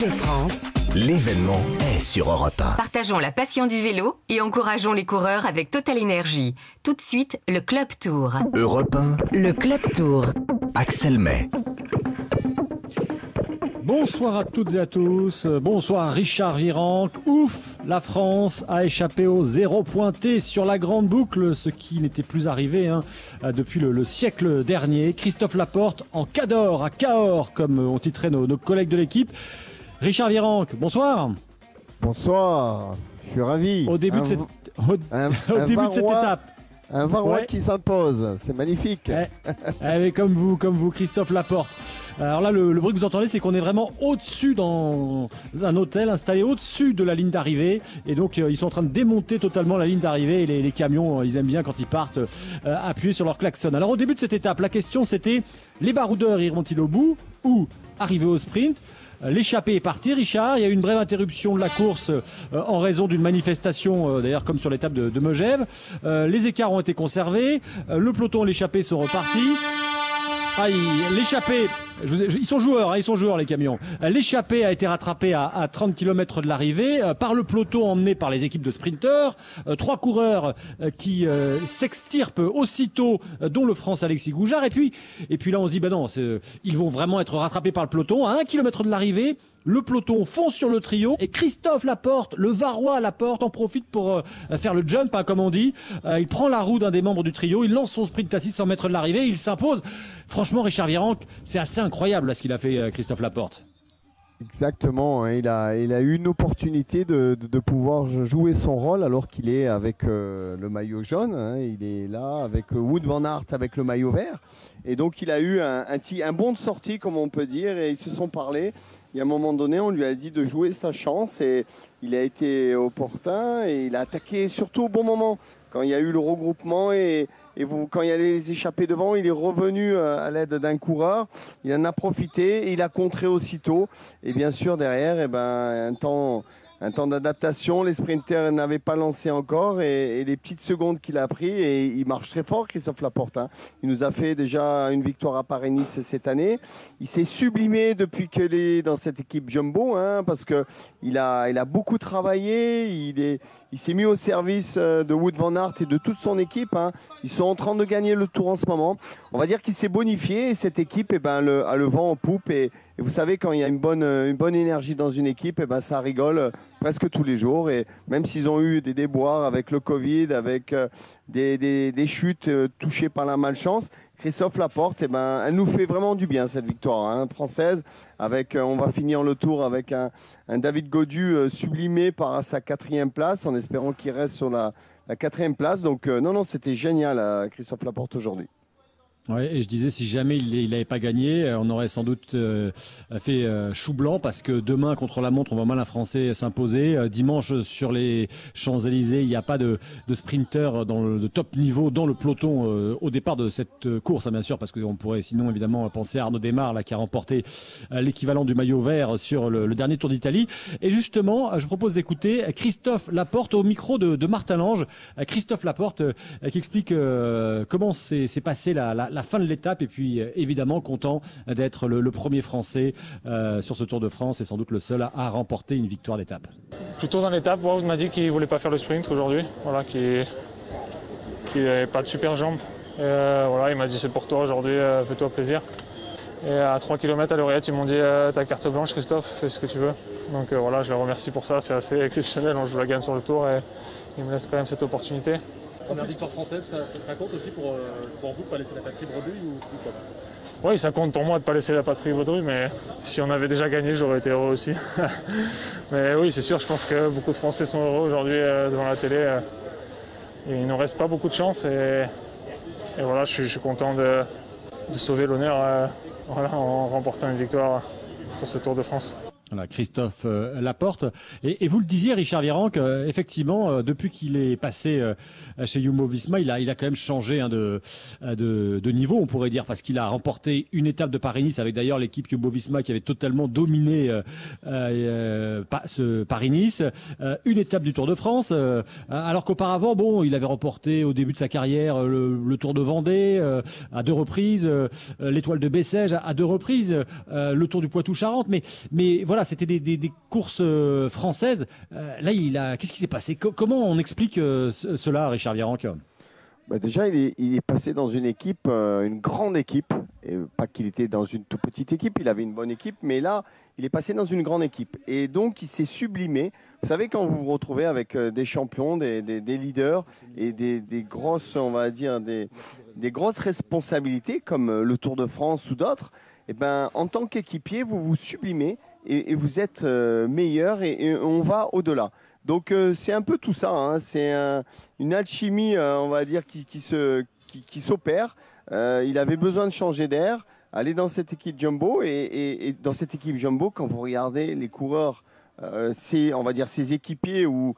de France. L'événement est sur Europe 1. Partageons la passion du vélo et encourageons les coureurs avec Total Énergie. Tout de suite, le Club Tour. Europe 1, Le Club Tour. Axel May. Bonsoir à toutes et à tous. Bonsoir Richard Virenque. Ouf, la France a échappé au zéro pointé sur la grande boucle, ce qui n'était plus arrivé hein, depuis le, le siècle dernier. Christophe Laporte en Cador, à Cahors, comme ont titré nos, nos collègues de l'équipe. Richard Virenque, bonsoir. Bonsoir, je suis ravi. Au début un, de cette, au, un- au un début de cette Varrois- étape. Un Varrois Ouais. qui s'impose, c'est magnifique. Eh, eh, comme vous, comme vous, Christophe Laporte. Alors là, le, le bruit que vous entendez, c'est qu'on est vraiment au-dessus dans un hôtel installé au-dessus de la ligne d'arrivée. Et donc, euh, ils sont en train de démonter totalement la ligne d'arrivée. Et les, les camions, euh, ils aiment bien quand ils partent euh, appuyer sur leur klaxon. Alors au début de cette étape, la question c'était les baroudeurs iront-ils au bout ou arriver au sprint? L'échappée est partie, Richard. Il y a eu une brève interruption de la course euh, en raison d'une manifestation, euh, d'ailleurs comme sur l'étape de, de Megève. Euh, les écarts ont été conservés. Euh, le peloton et l'échappée sont repartis. Ah, il- l'échappée, ils sont joueurs, hein, ils sont joueurs les camions. Euh, L'échappée a été rattrapée à, à 30 km de l'arrivée euh, par le peloton emmené par les équipes de sprinteurs. Euh, trois coureurs euh, qui euh, s'extirpent aussitôt, euh, dont le France Alexis Goujard. Et puis, et puis là, on se dit, bah non, ils vont vraiment être rattrapés par le peloton à un kilomètre de l'arrivée. Le peloton fonce sur le trio et Christophe Laporte, le Varrois Laporte, en profite pour euh, faire le jump, hein, comme on dit. Euh, il prend la roue d'un des membres du trio, il lance son sprint à 600 mètres de l'arrivée, il s'impose. Franchement, Richard Virenque, c'est assez incroyable là, ce qu'il a fait, euh, Christophe Laporte. Exactement, hein, il, a, eu une opportunité de, pouvoir jouer son rôle alors qu'il est avec euh, le maillot jaune. hein, il est là avec euh, Wood Van Aert avec le maillot vert. Et donc il a eu un, bon de sortie, comme on peut dire, et ils se sont parlé. Y a un moment donné, on lui a dit de jouer sa chance et il a été opportun et il a attaqué surtout au bon moment. Quand il y a eu le regroupement et, et quand il y a les échappés devant, il est revenu euh, à l'aide d'un coureur. Il en a profité et il a contré aussitôt. Et bien sûr, derrière, eh ben, un temps, un temps d'adaptation. Les sprinters n'avaient pas lancé encore et, et les petites secondes qu'il a pris. Et il marche très fort, Christophe Laporte. hein. Il nous a fait déjà une victoire à Paris-Nice cette année. Il s'est sublimé depuis qu'il est dans cette équipe Jumbo hein, parce qu'il a, il a beaucoup travaillé. Il est. Il s'est mis au service euh, de Wood Van Aert et de toute son équipe. hein. Ils sont en train de gagner le tour en ce moment. On va dire qu'il s'est bonifié et cette équipe eh ben, a le vent en poupe. Et, et vous savez, quand il y a une bonne, une bonne énergie dans une équipe, eh ben, ça rigole euh, presque tous les jours. Et même s'ils ont eu des déboires avec le Covid, avec euh, des, des- des chutes euh, touchées par la malchance, Christophe Laporte, eh ben, elle nous fait vraiment du bien cette victoire hein, française. Avec, on va finir le tour avec un, David Godu sublimé par sa quatrième place, en espérant qu'il reste sur la, quatrième place. Donc non, non, c'était génial, Christophe Laporte aujourd'hui. Ouais, et je disais, si jamais il n'avait pas gagné, euh, on aurait sans doute euh, fait euh, chou blanc parce que demain, contre la montre, on va mal un Français s'imposer. Dimanche, sur les Champs-Élysées, il n'y a pas de, de sprinter de top niveau dans le peloton au départ de cette course, hein, bien sûr, parce qu'on pourrait sinon évidemment penser à Arnaud Desmar, là, qui a remporté l'équivalent du maillot vert sur le, dernier Tour d'Italie. Et justement, je propose d'écouter Christophe Laporte au micro de, Martin Lange. Christophe Laporte qui explique comment s'est passé la, la fin de l'étape et puis euh, évidemment content d'être le, premier Français euh, sur ce Tour de France et sans doute le seul à, remporter une victoire d'étape. Plutôt dans l'étape, Wout m'a dit qu'il voulait pas faire le sprint aujourd'hui, voilà, qu'il n'avait pas de super jambes. Euh, voilà, il m'a dit c'est pour toi aujourd'hui, fais-toi plaisir. Et à 3 km à l'oreillette, ils m'ont dit ta carte blanche Christophe, fais ce que tu veux. Donc voilà, je les remercie pour ça, c'est assez exceptionnel, on joue la gagne sur le tour et ils me laissent quand même cette opportunité. Première victoire française, ça, compte aussi pour, euh, vous de pas laisser la patrie bredouille ou, ou Oui, ça compte pour moi de ne pas laisser la patrie vaudrue, mais si on avait déjà gagné, j'aurais été heureux aussi. mais oui, c'est sûr, je pense que beaucoup de Français sont heureux aujourd'hui euh, devant la télé. euh, il ne nous reste pas beaucoup de chance et, voilà, je suis, content de, sauver l'honneur en remportant une victoire sur ce Tour de France. Voilà, Christophe euh, Laporte. Et, et vous le disiez, Richard Virenque, euh, effectivement, euh, depuis qu'il est passé euh, chez Jumbo Visma, il a, il a quand même changé hein, de, euh, de, de niveau, on pourrait dire, parce qu'il a remporté une étape de Paris-Nice avec d'ailleurs l'équipe Jumbo Visma qui avait totalement dominé pa- ce Paris-Nice, une étape du Tour de France, alors qu'auparavant, bon, il avait remporté au début de sa carrière le, le Tour de Vendée à deux reprises, l'étoile de Bessèges à, à deux reprises, le Tour du Poitou-Charentes, mais, mais voilà c'était des, courses euh, françaises. Euh, là, il a, qu'est-ce qui s'est passé? Co- Comment on explique euh, ce- cela, Richard Virenque? Bah, déjà, il est, passé dans une équipe, une grande équipe. Et pas qu'il était dans une toute petite équipe, il avait une bonne équipe, mais là, il est passé dans une grande équipe. Et donc, il s'est sublimé. Vous savez, quand vous vous retrouvez avec des champions, des, leaders et des, grosses, on va dire, des, grosses responsabilités comme le Tour de France ou d'autres, eh ben, en tant qu'équipier, vous vous sublimez et, vous êtes euh, meilleur et, on va au-delà. Donc euh, c'est un peu tout ça, hein. c'est un- une alchimie, euh, on va dire, qui, se, qui, s'opère. Il avait besoin de changer d'air, aller dans cette équipe jumbo et, dans cette équipe jumbo, quand vous regardez les coureurs, euh, on va dire ses équipiers ou,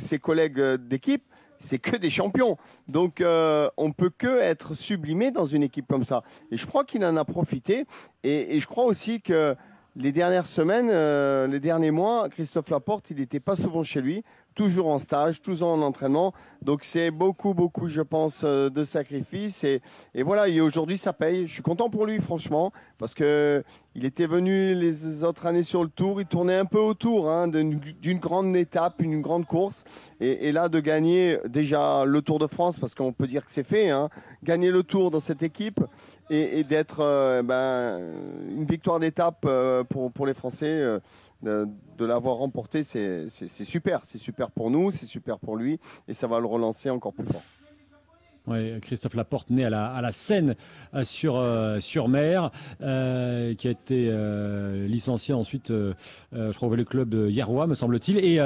ses collègues d'équipe, c'est que des champions. Donc euh, on peut que être sublimé dans une équipe comme ça. Et je crois qu'il en a profité. Et je crois aussi que les dernières semaines, euh, les derniers mois, Christophe Laporte, il n'était pas souvent chez lui, toujours en stage, toujours en entraînement. Donc c'est beaucoup, beaucoup, je pense, euh, de sacrifices. Et, voilà, aujourd'hui, ça paye. Je suis content pour lui, franchement, parce que il était venu les autres années sur le tour, il tournait un peu autour hein, d'une grande étape, une grande course. Et, là, de gagner déjà le Tour de France, parce qu'on peut dire que c'est fait, hein, gagner le Tour dans cette équipe et, d'être euh, ben, une victoire d'étape euh, pour, les Français, de, de l'avoir remporté, c'est super. C'est super pour nous, c'est super pour lui, et ça va le relancer encore plus fort. Christophe Laporte, né à la, à la Seine euh, sur, euh, euh, qui a été licencié ensuite, je crois, le club de me semble-t-il. Et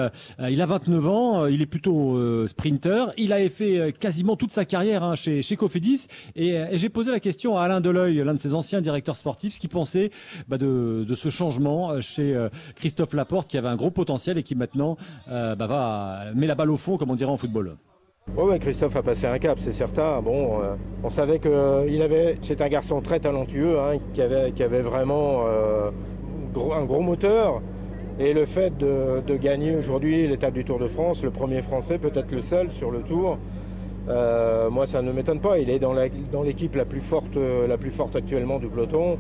il a 29 ans, il est plutôt sprinter. Il avait fait quasiment toute sa carrière hein, chez, chez Cofidis. Et, j'ai posé la question à Alain Deleuil, l'un de ses anciens directeurs sportifs, ce qu'il pensait bah, de, ce changement chez Christophe Laporte, qui avait un gros potentiel et qui maintenant bah, va, met la balle au fond, comme on dirait en football. Ouais, Christophe a passé un cap, c'est certain. Euh, on savait que avait, c'est un garçon très talentueux, hein, qui avait, vraiment euh, un gros moteur. Et le fait de, gagner aujourd'hui l'étape du Tour de France, le premier Français, peut-être le seul sur le Tour, euh, moi ça ne m'étonne pas. Il est dans l'équipe la plus forte, euh, actuellement du peloton.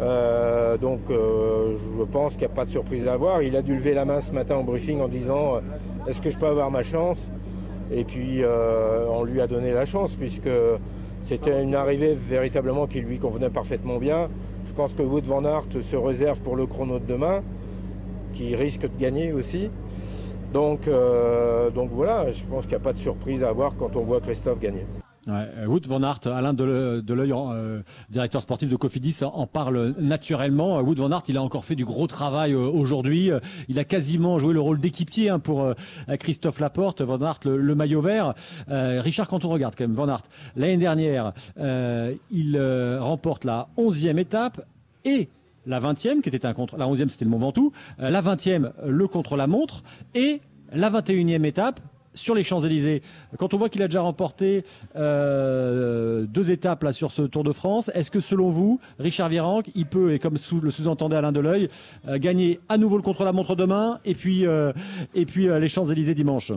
Euh, donc euh, je pense qu'il n'y a pas de surprise à avoir. Il a dû lever la main ce matin au briefing en disant euh, est-ce que je peux avoir ma chance? Et puis euh, on lui a donné la chance puisque c'était une arrivée véritablement qui lui convenait parfaitement bien. Je pense que Wood Van Aert se réserve pour le chrono de demain, qui risque de gagner aussi. Donc, euh, donc voilà, je pense qu'il n'y a pas de surprise à avoir quand on voit Christophe gagner. Ouais, euh, Wout van Aert, Alain Dele- Deleuil, euh, directeur sportif de Cofidis, en parle naturellement. Euh, Wout van Aert, il a encore fait du gros travail aujourd'hui. Il a quasiment joué le rôle d'équipier hein, pour Christophe Laporte. Van Aert, le, maillot vert. Richard, quand on regarde quand même Van Aert, l'année dernière, il remporte la 11e étape et la 20e, qui était un contre. La 11e, c'était le Mont Ventoux. La 20e, le contre-la-montre. Et la 21e étape, sur les Champs-Élysées. Quand on voit qu'il a déjà remporté euh, deux étapes sur ce Tour de France, est-ce que selon vous, Richard Virenque, il peut, et comme le sous-entendait Alain Deleuil, euh, gagner à nouveau le contre-la-montre demain et puis, euh, et puis les Champs-Élysées dimanche?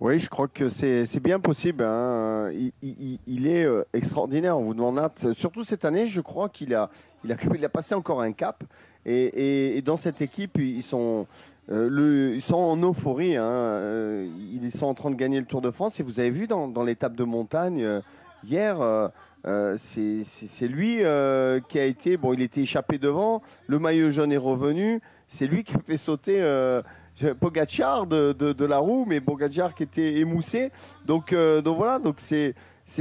Oui, je crois que c'est bien possible. hein. Il, est extraordinaire. On vous demande, surtout cette année, je crois qu'il a, il a, il passé encore un cap. Et dans cette équipe, ils sont, euh, ils sont en euphorie. hein. Euh, Ils sont en train de gagner le Tour de France. Et vous avez vu dans, l'étape de montagne euh, hier. c'est lui qui a été. Bon, il était échappé devant. Le maillot jaune est revenu. C'est lui qui a fait sauter Pogacar de, la roue, mais Pogacar qui était émoussé. Donc, voilà, donc c'est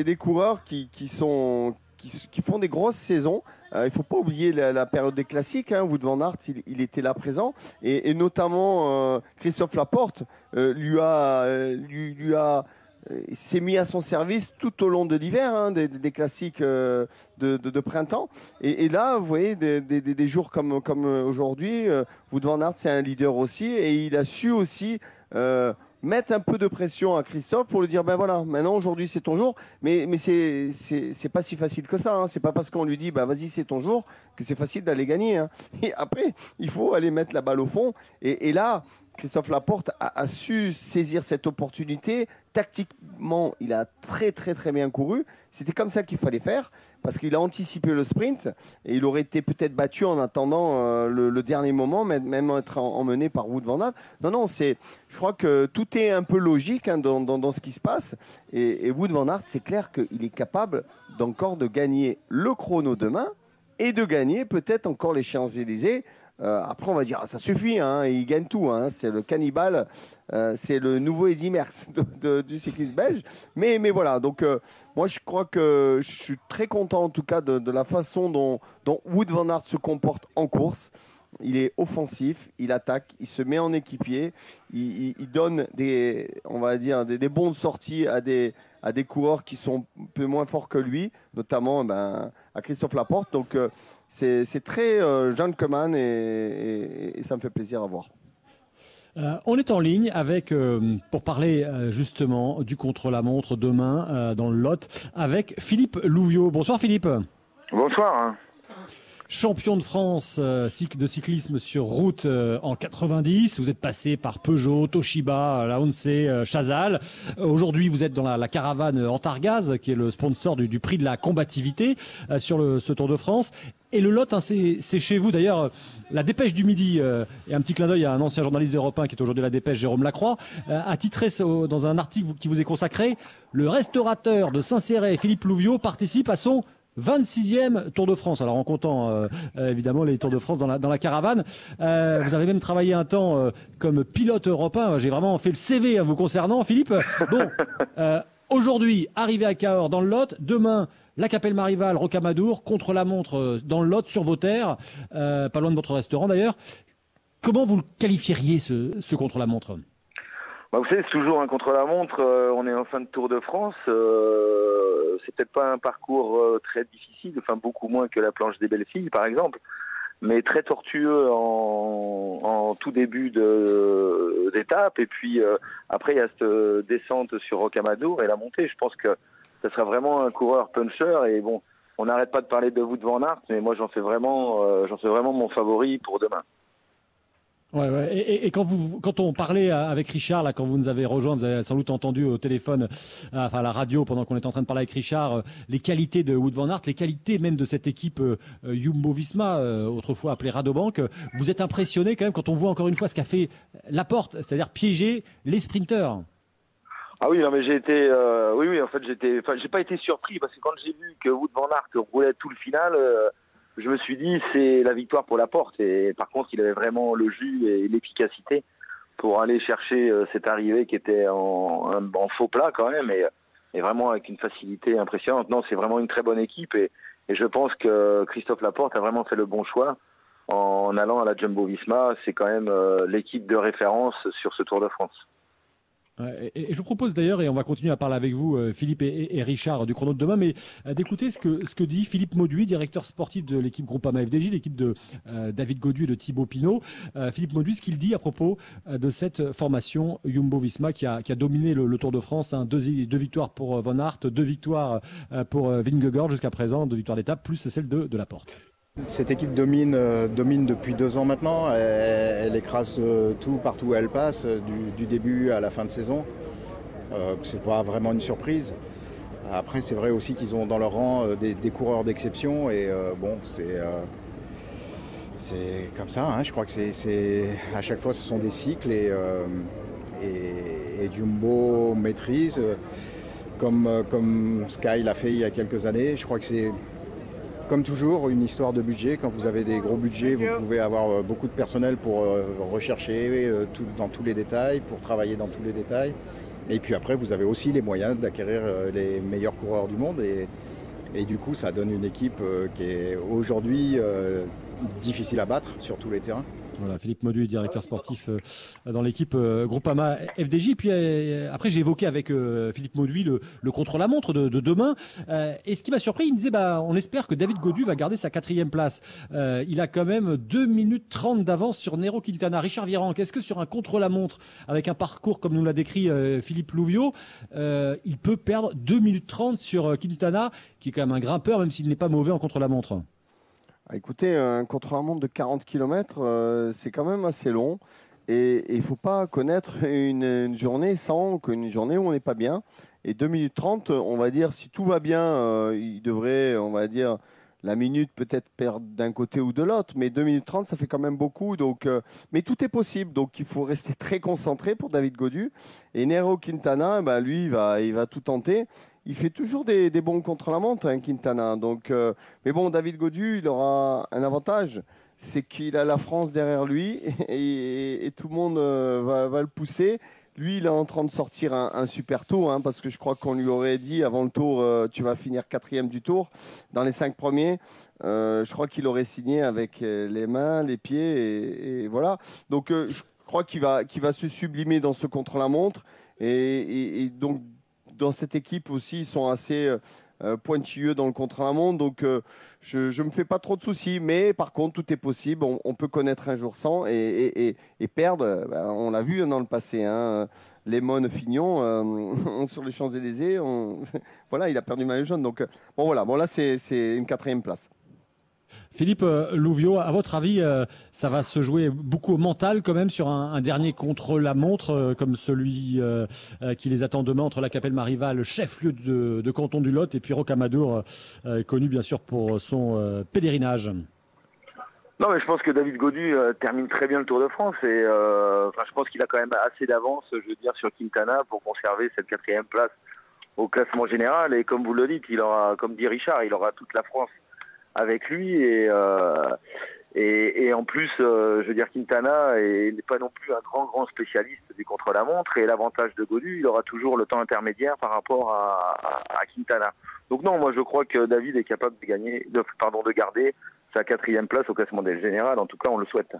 des coureurs qui sont qui, font des grosses saisons. Euh, il faut pas oublier la, période des classiques. Hein. Wout van Aert, il, était là présent, et, notamment euh, Christophe Laporte euh, lui a lui, a s'est mis à son service tout au long de l'hiver, hein, des, classiques de, printemps. Et, là, vous voyez, des, jours comme, comme aujourd'hui, Wout van Aert, c'est un leader aussi, et il a su aussi mettre un peu de pression à Christophe pour lui dire, ben voilà, maintenant, aujourd'hui, c'est ton jour. Mais, mais c'est c'est pas si facile que ça. Hein. C'est pas parce qu'on lui dit, ben vas-y, c'est ton jour, que c'est facile d'aller gagner. hein. Et après, il faut aller mettre la balle au fond. Et, et là, Christophe Laporte a, su saisir cette opportunité. Tactiquement, il a très très très bien couru. C'était comme ça qu'il fallait faire parce qu'il a anticipé le sprint et il aurait été peut-être battu en attendant euh, le, dernier moment, même être en- emmené par Wood Van Aert. Non, non, c'est, je crois que tout est un peu logique hein, dans, ce qui se passe. Et, et Wood Van Aert, c'est clair qu'il est capable d'encore de gagner le chrono demain et de gagner peut-être encore les Champs-Élysées. Euh, après, on va dire, ah, ça suffit, hein, il gagne tout. hein, c'est le cannibale, euh, c'est le nouveau Eddy Merckx du cyclisme belge. Mais, mais voilà, donc euh, moi je crois que je suis très content en tout cas de, la façon dont, Wood Van Aert se comporte en course. Il est offensif, il attaque, il se met en équipier, il, donne des, on va dire, des, des bons de sortie à des, à des coureurs qui sont un peu moins forts que lui, notamment ben, à Christophe Laporte. Donc euh, c'est très euh, gentleman et, et- et ça me fait plaisir à voir. Euh, on est en ligne avec, euh, pour parler euh, justement du contre-la-montre demain euh, dans le Lot, avec Philippe Louviot. Bonsoir Philippe. Bonsoir. Champion de France euh, de cyclisme sur route euh, en 90. Vous êtes passé par Peugeot, Toshiba, euh, Chazal. Euh, Aujourd'hui, vous êtes dans la, la caravane Antargaz, qui est le sponsor du, prix de la combativité sur ce Tour de France. Et le Lot, hein, c'est chez vous. D'ailleurs, la Dépêche du Midi, et un petit clin d'œil à un ancien journaliste d'Europe 1 qui est aujourd'hui la Dépêche, Jérôme Lacroix, a titré dans un article qui vous est consacré Le restaurateur de Saint-Céré, Philippe Louviot, participe à son 26e Tour de France. Alors en comptant euh, euh, évidemment les Tours de France dans la, dans la caravane. Euh, vous avez même travaillé un temps euh, comme pilote européen. J'ai vraiment fait le CV à vous concernant, Philippe. Bon, aujourd'hui, arrivé à Cahors dans le Lot. Demain, la Capelle Marival, Rocamadour, contre la montre dans le Lot, sur vos terres, pas loin de votre restaurant d'ailleurs. Comment vous le qualifieriez ce, ce contre-la-montre? Bah, vous savez, c'est toujours un contre-la-montre. euh, on est en fin de Tour de France. euh, c'est peut-être pas un parcours euh, très difficile, enfin beaucoup moins que la planche des belles filles, par exemple, mais très tortueux en, en tout début de- d'étape. Et puis euh, après, il y a cette euh, descente sur Rocamadour et la montée. Je pense que ça sera vraiment un coureur puncher. Et bon, on n'arrête pas de parler de Wout van Aert, mais moi j'en fais vraiment, euh, j'en fais vraiment mon favori pour demain. Ouais, ouais. Et, quand, vous, quand on parlait à- avec Richard, là, quand vous nous avez rejoint, vous avez sans doute entendu au téléphone, euh, enfin à la radio, pendant qu'on était en train de parler avec Richard, euh, les qualités de Wood Van Aert, les qualités même de cette équipe euh, euh, Jumbo-Visma, euh, autrefois appelée Radobank. Vous êtes impressionné quand même quand on voit encore une fois ce qu'a fait Laporte, c'est-à-dire piéger les sprinteurs. Ah oui, non, mais j'ai été, oui, oui, en fait, j'étais, enfin, j'ai pas été surpris parce que quand j'ai vu que Wood van Aert roulait tout le final, je me suis dit c'est la victoire pour la porte. Et par contre, il avait vraiment le jus et l'efficacité pour aller chercher euh, cette arrivée qui était en, faux plat quand même et, vraiment avec une facilité impressionnante. Non, c'est vraiment une très bonne équipe et, je pense que Christophe Laporte a vraiment fait le bon choix en allant à la Jumbo-Visma. C'est quand même euh, l'équipe de référence sur ce Tour de France. Et, je vous propose d'ailleurs, et on va continuer à parler avec vous, euh, Philippe et, Richard du chrono de demain, mais euh, d'écouter ce que, ce que dit Philippe Mauduit, directeur sportif de l'équipe Groupama FDJ, l'équipe de euh, David Godu et de Thibaut Pinot. Philippe Mauduit, ce qu'il dit à propos de cette formation Jumbo-Visma qui a, qui a dominé le, Tour de France. hein. deux, victoires pour Van Aert, deux victoires pour Vingegaard jusqu'à présent, deux victoires d'étape, plus celle de, de Laporte. Cette équipe domine, euh, domine depuis deux ans maintenant. Elle, écrase euh, tout partout où elle passe, euh, du, début à la fin de saison. Euh, c'est pas vraiment une surprise. Après, c'est vrai aussi qu'ils ont dans leur rang des, coureurs d'exception et bon, c'est comme ça. hein. Je crois que à chaque fois, ce sont des cycles et, et, et Jumbo maîtrise. Comme, comme Sky l'a fait il y a quelques années. Je crois que c'est comme toujours, une histoire de budget. Quand vous avez des gros budgets, vous pouvez avoir euh, beaucoup de personnel pour euh, rechercher euh, dans tous les détails, pour travailler dans tous les détails. Et puis après, vous avez aussi les moyens d'acquérir les meilleurs coureurs du monde. Et, du coup, ça donne une équipe qui est aujourd'hui difficile à battre sur tous les terrains. Voilà, Philippe Mauduit, directeur sportif euh, dans l'équipe euh, Groupama FDJ. Puis euh, après, j'ai évoqué avec Philippe Mauduit le, contre-la-montre de, de demain. Et ce qui m'a surpris, il me disait bah, on espère que David Godu va garder sa quatrième place. Il a quand même 2 minutes 30 d'avance sur Nero Quintana. Richard Virenque, est-ce que sur un contre-la-montre, avec un parcours comme nous l'a décrit Philippe Louviot, euh, il peut perdre 2 minutes 30 sur Quintana, qui est quand même un grimpeur, même s'il n'est pas mauvais en contre-la-montre? Ah, Écoutez, un contre-la-montre de 40 km, c'est quand même assez long. Et il ne faut pas connaître une, une journée sans qu'une journée où on n'est pas bien. Et 2 minutes 30, on va dire, si tout va bien, euh, il devrait, on va dire, la minute peut-être perdre d'un côté ou de l'autre, mais 2 minutes 30, ça fait quand même beaucoup. Donc, euh, mais tout est possible, donc il faut rester très concentré pour David Godu. Et Nero Quintana, bah, lui, il va, il va tout tenter. Il fait toujours des, bons contre-la-montre, hein, Quintana. Donc, euh, mais bon, David Godu, il aura un avantage, c'est qu'il a la France derrière lui et, tout le monde euh, va, le pousser. Lui, il est en train de sortir un, super tour, hein, parce que je crois qu'on lui aurait dit avant le tour, euh, tu vas finir quatrième du tour. Dans les cinq premiers, je crois qu'il aurait signé avec les mains, les pieds, et, voilà. Donc, je crois qu'il va, va se sublimer dans ce contre-la-montre. Et donc, dans cette équipe aussi, ils sont assez euh, euh, pointilleux dans le contre-la-montre. Donc, euh, je ne me fais pas trop de soucis. Mais par contre, tout est possible. On, peut connaître un jour sans et, perdre. ben, on l'a vu dans le passé. Hein. Fignon sur les Champs-Élysées, voilà, il a perdu maillot jaune. Donc, bon, voilà. Bon, là, c'est une quatrième place. Philippe euh, Louvio, à votre avis, euh, ça va se jouer beaucoup au mental quand même sur un, dernier contre-la-montre euh, comme celui qui les attend demain entre la Capelle Mariva, le chef-lieu de, canton du Lot, et puis Rocamadour, connu bien sûr pour son pèlerinage. Non, mais je pense que David Godu termine très bien le Tour de France et je pense qu'il a quand même assez d'avance, je veux dire, sur Quintana pour conserver cette quatrième place au classement général. Et comme vous le dites, il aura, comme dit Richard, il aura toute la France avec lui et euh, et, et en plus, euh, je veux dire, Quintana est- n'est pas non plus un grand grand spécialiste du contre-la-montre et l'avantage de Godu, il aura toujours le temps intermédiaire par rapport à Quintana. Donc non, moi je crois que David est capable de gagner, de, pardon, de garder sa quatrième place au classement des général. En tout cas, on le souhaite.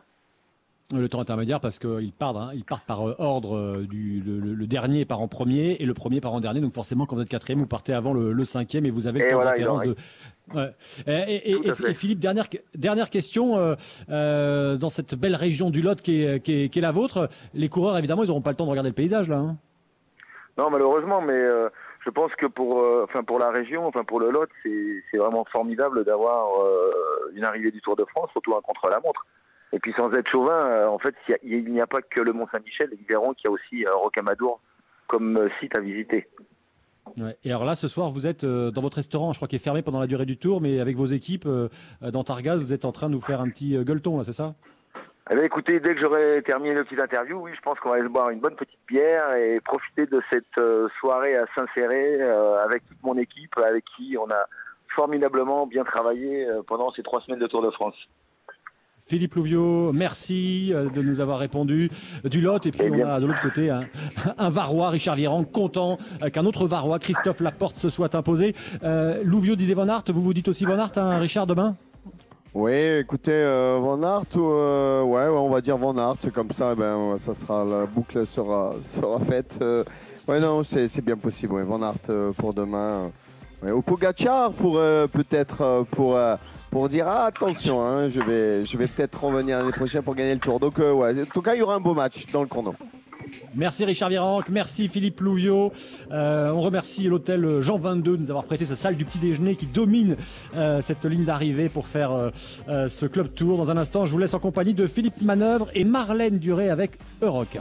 Le temps intermédiaire parce qu'ils partent, hein, ils partent par euh, ordre euh, du le, dernier part en premier et le premier part en dernier. Donc forcément, quand vous êtes quatrième, vous partez avant le, le cinquième et vous avez le temps voilà, de référence de. Ouais. Et, Philippe, dernière dernière question euh, euh, dans cette belle région du Lot qui est, qui est, qui est la vôtre, les coureurs évidemment, ils n'auront pas le temps de regarder le paysage là. hein. Non, malheureusement, mais euh, je pense que pour, enfin pour la région, enfin pour le Lot, c'est vraiment formidable d'avoir une arrivée du Tour de France, surtout un contre-la-montre. Et puis sans être chauvin, euh, en fait, il a- n'y a, pas que le Mont Saint-Michel. Ils verront qu'il y a aussi euh, Rocamadour comme euh, site à visiter. Ouais. Et alors là, ce soir, vous êtes dans votre restaurant, je crois qu'il est fermé pendant la durée du tour, mais avec vos équipes dans Targas, vous êtes en train de nous faire un petit gueuleton, là, c'est ça? Eh bien, écoutez, dès que j'aurai terminé le petit interview, oui, je pense qu'on va aller boire une bonne petite bière et profiter de cette soirée à s'insérer avec toute mon équipe, avec qui on a formidablement bien travaillé pendant ces trois semaines de Tour de France. Philippe Louvio, merci euh, de nous avoir répondu du Lot. Et puis Eh on a de l'autre côté un, un Varois, Richard Vierang, content euh, qu'un autre Varois, Christophe Laporte, se soit imposé. Euh, Louvio disait Van Aert, vous vous dites aussi Van Aert, hein, Richard, demain? Oui, écoutez, euh, Van ou, euh, ouais, on va dire Van Aert, comme ça, eh ben, ça sera, la boucle sera, sera faite. Euh, ouais, non, c'est bien possible, ouais, Van pour demain. Ouais, ou Pogacar pour peut-être pour, pour dire ah, attention, hein, je vais, peut-être revenir l'année prochaine pour gagner le tour. Donc, euh, ouais, en tout cas, il y aura un beau match dans le chrono. Merci Richard Vierang, merci Philippe Louvio. Euh, on remercie l'hôtel Jean 22 de nous avoir prêté sa salle du petit déjeuner qui domine euh, cette ligne d'arrivée pour faire ce club tour. Dans un instant, je vous laisse en compagnie de Philippe Manœuvre et Marlène Duré avec Euroc.